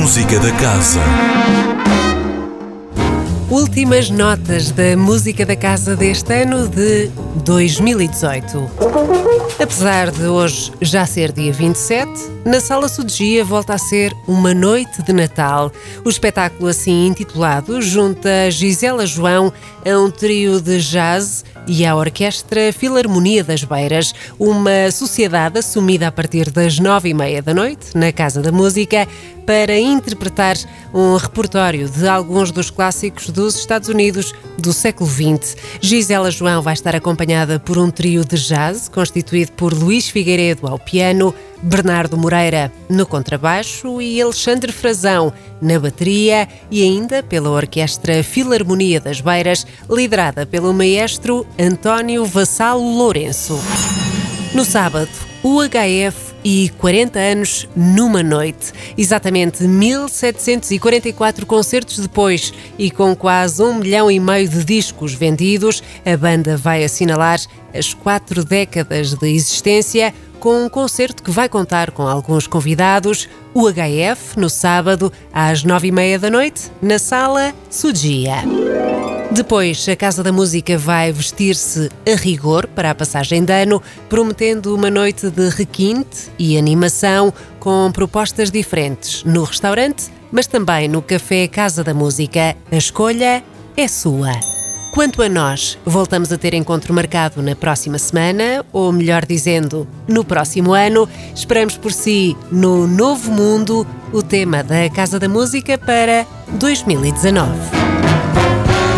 Música da Casa. Últimas notas da música da casa deste ano de 2018. Apesar de hoje já ser dia 27, na Sala Sudegia volta a ser uma noite de Natal. O espetáculo assim intitulado junta Gisela João a um trio de jazz e à Orquestra Filarmonia das Beiras, uma sociedade assumida a partir das nove e meia da noite, na Casa da Música, para interpretar um repertório de alguns dos clássicos dos Estados Unidos do século XX. Gisela João vai estar acompanhada por um trio de jazz constituído por Luís Figueiredo ao piano, Bernardo Moreira no contrabaixo e Alexandre Frazão na bateria e ainda pela Orquestra Filarmonia das Beiras, liderada pelo maestro António Vassalo Lourenço. No sábado, o HF e 40 anos numa noite. Exatamente 1744 concertos depois e com quase um milhão e meio de discos vendidos, a banda vai assinalar as quatro décadas de existência com um concerto que vai contar com alguns convidados, o HF, no sábado, às nove e meia da noite, na Sala Sugia. Depois, a Casa da Música vai vestir-se a rigor para a passagem de ano, prometendo uma noite de requinte e animação com propostas diferentes no restaurante, mas também no Café Casa da Música. A escolha é sua. Quanto a nós, voltamos a ter encontro marcado na próxima semana, ou melhor dizendo, no próximo ano. Esperamos por si no Novo Mundo, o tema da Casa da Música para 2019.